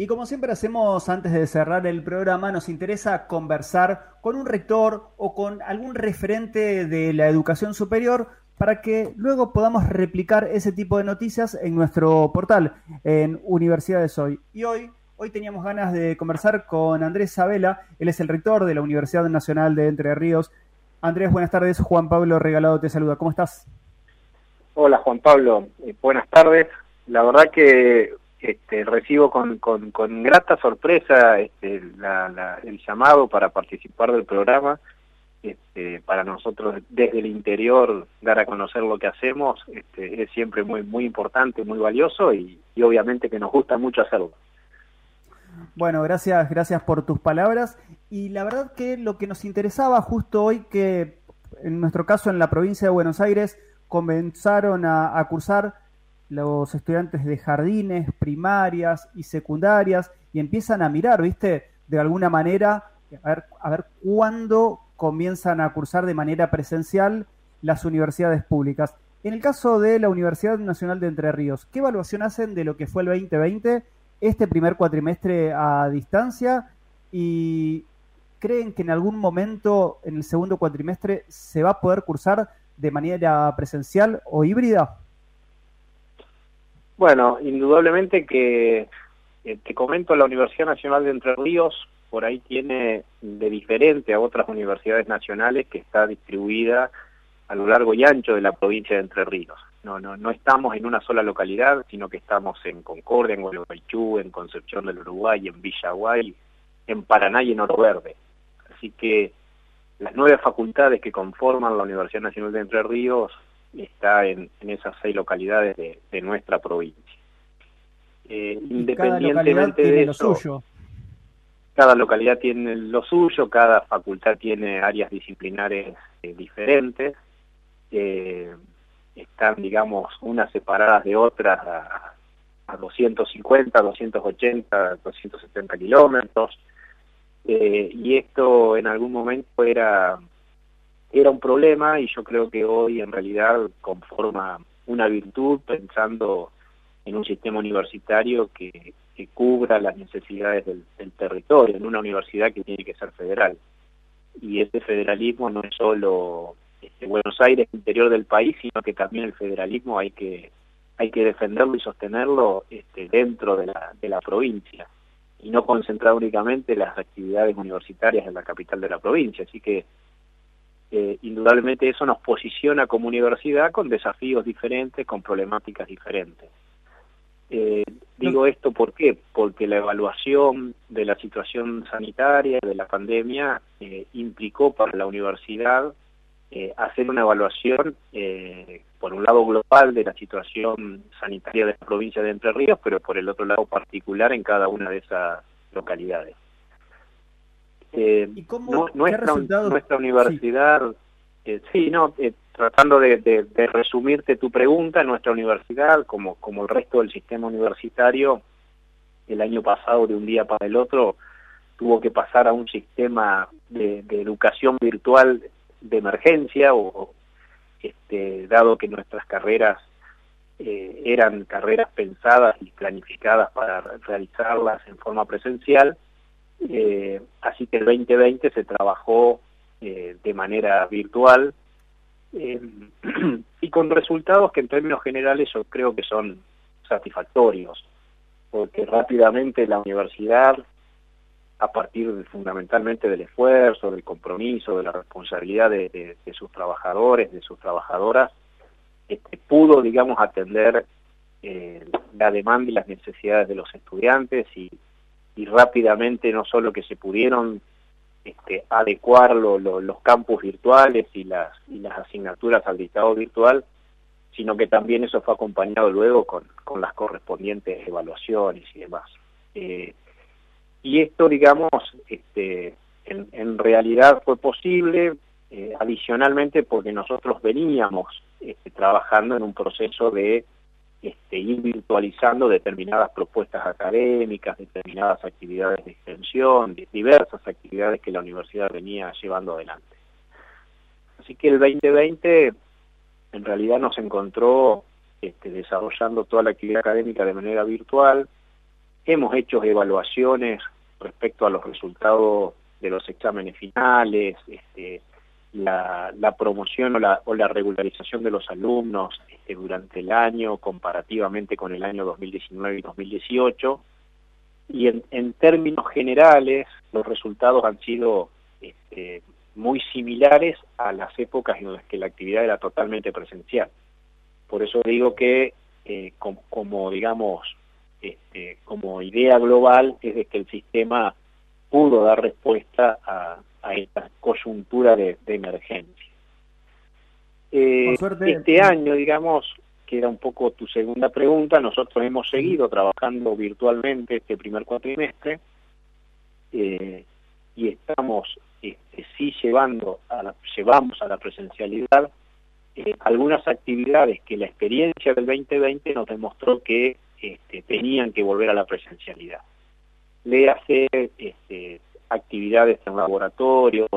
Y como siempre hacemos antes de cerrar el programa, nos interesa conversar con un rector o con algún referente de la educación superior para que luego podamos replicar ese tipo de noticias en nuestro portal, en Universidades Hoy. Y hoy, hoy teníamos ganas de conversar con Andrés Sabela, él es el rector de la Universidad Nacional de Entre Ríos. Andrés, buenas tardes. Juan Pablo Regalado te saluda. ¿Cómo estás? Hola Juan Pablo, eh, buenas tardes. La verdad que este, recibo con, con, con, grata sorpresa este, la, el llamado para participar del programa. Este, para nosotros desde el interior dar a conocer lo que hacemos este, es siempre muy muy importante, muy valioso y, obviamente que nos gusta mucho hacerlo. Bueno, gracias, gracias por tus palabras y la verdad que lo que nos interesaba justo hoy que en nuestro caso en la provincia de Buenos Aires comenzaron a cursar los estudiantes de jardines, primarias y secundarias y empiezan a mirar, ¿viste? De alguna manera, a ver, a ver cuándo comienzan a cursar de manera presencial las universidades públicas. En el caso de la Universidad Nacional de Entre Ríos, ¿qué evaluación hacen de lo que fue el 2020, este primer cuatrimestre a distancia? ¿Y creen que en algún momento, en el segundo cuatrimestre, se va a poder cursar de manera presencial o híbrida? Bueno, indudablemente que eh, te comento, la Universidad Nacional de Entre Ríos por ahí tiene de diferente a otras universidades nacionales que está distribuida a lo largo y ancho de la provincia de Entre Ríos. No, no, no estamos en una sola localidad, sino que estamos en Concordia, en Gualeguaychú, en Concepción del Uruguay, en Villaguay, en Paraná y en Oro Verde. Así que las nueve facultades que conforman la Universidad Nacional de Entre Ríos está en, en esas seis localidades de, de nuestra provincia. Eh, independientemente de eso, lo suyo. cada localidad tiene lo suyo, cada facultad tiene áreas disciplinares eh, diferentes, eh, están, digamos, unas separadas de otras a, a 250, 280, 270 kilómetros, eh, y esto en algún momento era era un problema y yo creo que hoy en realidad conforma una virtud pensando en un sistema universitario que, cubra las necesidades del, territorio, en una universidad que tiene que ser federal. Y este federalismo no es solo este, Buenos Aires, interior del país, sino que también el federalismo hay que hay que defenderlo y sostenerlo este, dentro de la, de la provincia y no concentrar únicamente las actividades universitarias en la capital de la provincia. Así que eh, indudablemente eso nos posiciona como universidad con desafíos diferentes, con problemáticas diferentes. Eh, digo esto ¿por qué? Porque la evaluación de la situación sanitaria, de la pandemia, eh, implicó para la universidad hacer una evaluación, por un lado global, de la situación sanitaria de la provincia de Entre Ríos, pero por el otro lado particular en cada una de esas localidades. Eh, ¿Y cómo, no, nuestra, nuestra universidad, sí, eh, sí no, eh, tratando de, de, de, resumirte tu pregunta, nuestra universidad, como, como el resto del sistema universitario, el año pasado, de un día para el otro, tuvo que pasar a un sistema de, de educación virtual de emergencia, o este, dado que nuestras carreras eh, eran carreras pensadas y planificadas para realizarlas en forma presencial, eh, así que el 2020 se trabajó eh, de manera virtual. Eh, y con resultados que en términos generales yo creo que son satisfactorios, porque rápidamente la universidad, a partir de, fundamentalmente del esfuerzo, del compromiso, de la responsabilidad de, de, sus trabajadores, de sus trabajadoras, este, pudo, digamos, atender eh, la demanda y las necesidades de los estudiantes y, y rápidamente no solo que se pudieron este, adecuar lo, lo, los campus virtuales y las, y las asignaturas al dictado virtual, sino que también eso fue acompañado luego con, con las correspondientes evaluaciones y demás. Eh, y esto, digamos, este, en, en realidad fue posible eh, adicionalmente porque nosotros veníamos este, trabajando en un proceso de este, ir virtualizando determinadas propuestas académicas, determinadas actividades de extensión, diversas actividades que la universidad venía llevando adelante. Así que el 2020 en realidad nos encontró este, desarrollando toda la actividad académica de manera virtual, hemos hecho evaluaciones respecto a los resultados de los exámenes finales, este, la, promoción o la, o la, regularización de los alumnos este, durante el año comparativamente con el año 2019 y 2018. Y en, términos generales, los resultados han sido este, muy similares a las épocas en las que la actividad era totalmente presencial. Por eso digo que eh, como, digamos, este, como idea global es de que el sistema pudo dar respuesta a, esta coyuntura de, emergencia. Eh, este año, digamos, que era un poco tu segunda pregunta, nosotros hemos seguido trabajando virtualmente este primer cuatrimestre eh, y estamos este, sí llevando a la, llevamos a la presencialidad eh, algunas actividades que la experiencia del 2020 nos demostró que este, tenían que volver a la presencialidad. Le hacer este, actividades en laboratorios,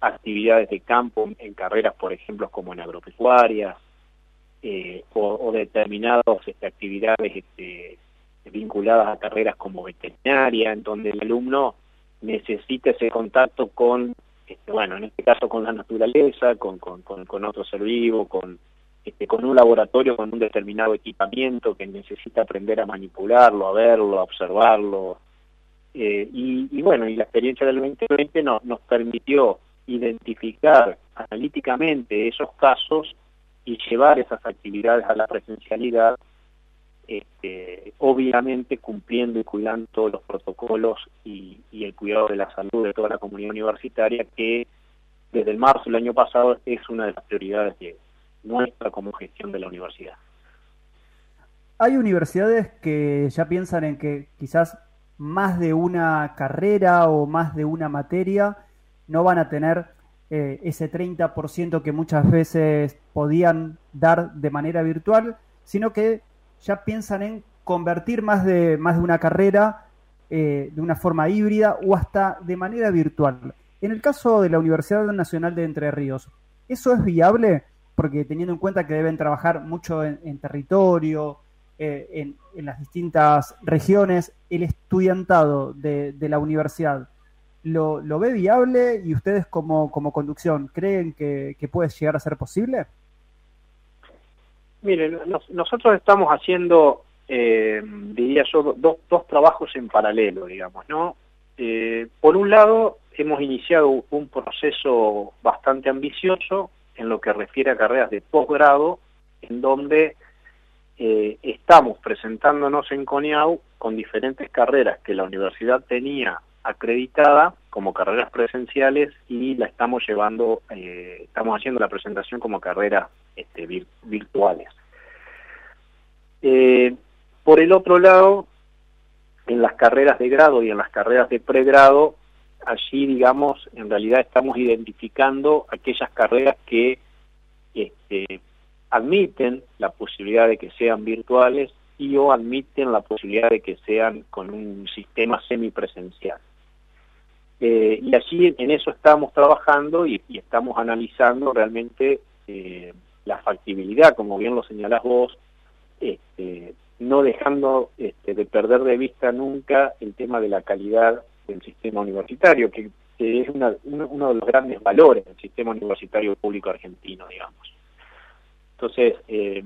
actividades de campo en carreras, por ejemplo, como en agropecuarias, eh, o, determinadas este, actividades este, vinculadas a carreras como veterinaria, en donde el alumno necesita ese contacto con, este, bueno, en este caso con la naturaleza, con, con, con, otro ser vivo, con, este, con un laboratorio, con un determinado equipamiento que necesita aprender a manipularlo, a verlo, a observarlo, eh, y, bueno, y la experiencia del 2020 nos, nos permitió identificar analíticamente esos casos y llevar esas actividades a la presencialidad, este, obviamente cumpliendo y cuidando todos los protocolos y, el cuidado de la salud de toda la comunidad universitaria, que desde el marzo del año pasado es una de las prioridades de nuestra como gestión de la universidad. Hay universidades que ya piensan en que quizás más de una carrera o más de una materia no van a tener eh, ese 30% que muchas veces podían dar de manera virtual, sino que ya piensan en convertir más de, más de una carrera eh, de una forma híbrida o hasta de manera virtual. En el caso de la Universidad Nacional de Entre Ríos, ¿eso es viable? Porque teniendo en cuenta que deben trabajar mucho en territorio, eh, en, las distintas regiones, el estudiantado de, la universidad ¿lo, ve viable y ustedes como, como conducción creen que, puede llegar a ser posible? Miren, nosotros estamos haciendo, eh, diría yo, dos, trabajos en paralelo, digamos, ¿no? Eh, por un lado, hemos iniciado un proceso bastante ambicioso en lo que refiere a carreras de posgrado, en donde eh, estamos presentándonos en CONIAU con diferentes carreras que la universidad tenía acreditada como carreras presenciales y la estamos llevando, eh, estamos haciendo la presentación como carreras este, virtuales. Eh, por el otro lado, en las carreras de grado y en las carreras de pregrado, allí, digamos, en realidad estamos identificando aquellas carreras que este, admiten la posibilidad de que sean virtuales y o admiten la posibilidad de que sean con un sistema semipresencial. Eh, y allí en eso estamos trabajando y, estamos analizando realmente eh, la factibilidad, como bien lo señalás vos, este, no dejando este, de perder de vista nunca el tema de la calidad del sistema universitario, que, es uno de los grandes valores del sistema universitario público argentino, digamos. Entonces, eh,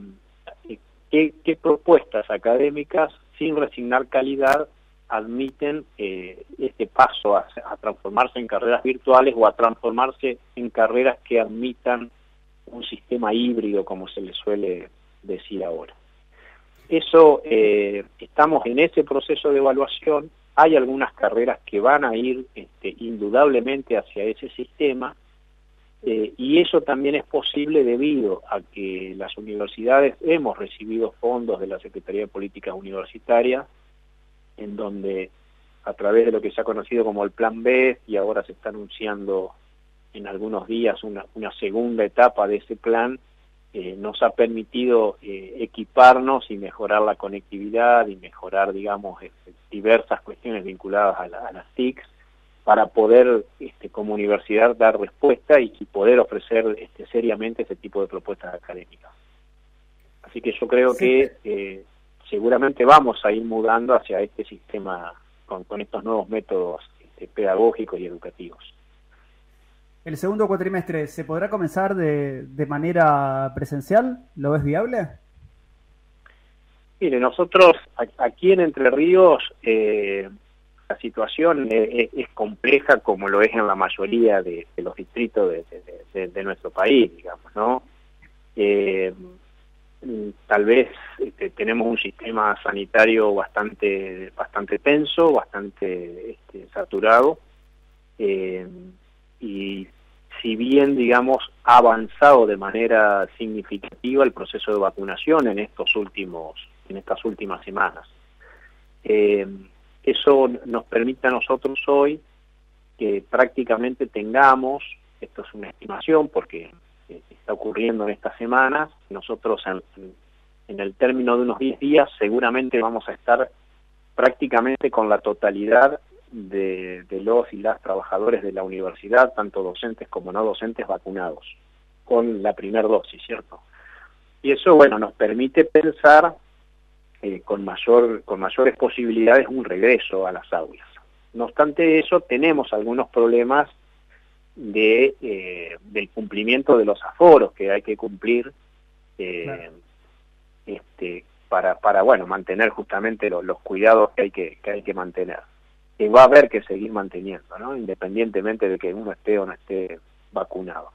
¿qué, propuestas académicas, sin resignar calidad, admiten eh, este paso a, transformarse en carreras virtuales o a transformarse en carreras que admitan un sistema híbrido, como se le suele decir ahora? Eso, eh, estamos en ese proceso de evaluación, hay algunas carreras que van a ir este, indudablemente hacia ese sistema, eh, y eso también es posible debido a que las universidades hemos recibido fondos de la Secretaría de Políticas Universitarias, en donde a través de lo que se ha conocido como el Plan B, y ahora se está anunciando en algunos días una, segunda etapa de ese plan, eh, nos ha permitido eh, equiparnos y mejorar la conectividad y mejorar, digamos, este, diversas cuestiones vinculadas a, a las TICs para poder este, como universidad dar respuesta y, poder ofrecer este, seriamente ese tipo de propuestas académicas. Así que yo creo que eh, seguramente vamos a ir mudando hacia este sistema con, con estos nuevos métodos este, pedagógicos y educativos. ¿El segundo cuatrimestre se podrá comenzar de, de manera presencial? ¿Lo ves viable? Mire, nosotros aquí en Entre Ríos eh, la situación es, compleja como lo es en la mayoría de, los distritos de, nuestro país, digamos, ¿no? Eh, tal vez este, tenemos un sistema sanitario bastante bastante tenso, bastante este, saturado eh, y si bien digamos ha avanzado de manera significativa el proceso de vacunación en estos últimos en estas últimas semanas. Eh, eso nos permite a nosotros hoy que prácticamente tengamos, esto es una estimación porque está ocurriendo en estas semanas, nosotros en, el término de unos 10 días seguramente vamos a estar prácticamente con la totalidad de, los y las trabajadores de la universidad, tanto docentes como no docentes, vacunados con la primera dosis, ¿cierto? Y eso, bueno, nos permite pensar eh, con, mayor, con mayores posibilidades un regreso a las aulas. No obstante eso, tenemos algunos problemas de eh, del cumplimiento de los aforos que hay que cumplir eh, este, para, para bueno mantener justamente los cuidados que hay que, que hay que mantener. Y va a haber que seguir manteniendo, ¿no? independientemente de que uno esté o no esté vacunado.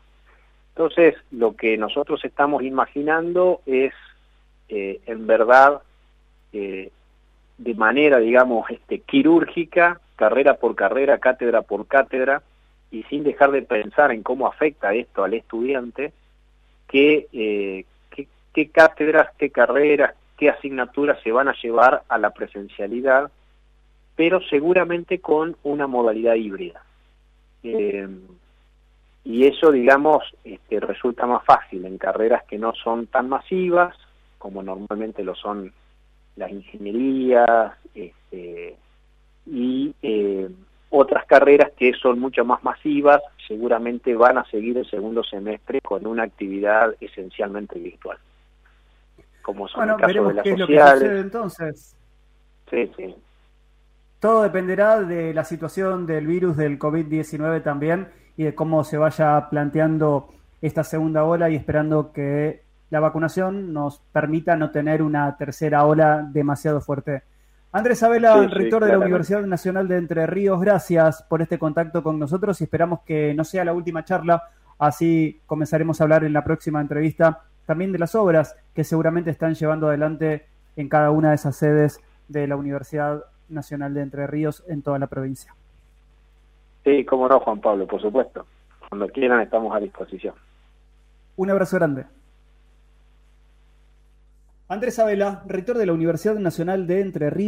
Entonces, lo que nosotros estamos imaginando es, en verdad, eh, de manera, digamos, este, quirúrgica, carrera por carrera, cátedra por cátedra, y sin dejar de pensar en cómo afecta esto al estudiante, qué, eh, qué, cátedras, qué carreras, qué asignaturas se van a llevar a la presencialidad, pero seguramente con una modalidad híbrida. Eh, y eso, digamos, este, resulta más fácil en carreras que no son tan masivas, como normalmente lo son las ingenierías este, y eh, otras carreras que son mucho más masivas seguramente van a seguir el segundo semestre con una actividad esencialmente virtual como son el caso de las qué sociales. Es lo que entonces. Sí, sí. Todo dependerá de la situación del virus del COVID-19 también y de cómo se vaya planteando esta segunda ola y esperando que la vacunación nos permita no tener una tercera ola demasiado fuerte. Andrés Abela, rector de la Universidad Nacional de Entre Ríos, gracias por este contacto con nosotros y esperamos que no sea la última charla, así comenzaremos a hablar en la próxima entrevista también de las obras que seguramente están llevando adelante en cada una de esas sedes de la Universidad Nacional de Entre Ríos en toda la provincia. Sí, cómo no, Juan Pablo, por supuesto. Cuando quieran estamos a disposición. Un abrazo grande. Andrés Abela, rector de la Universidad Nacional de Entre Ríos.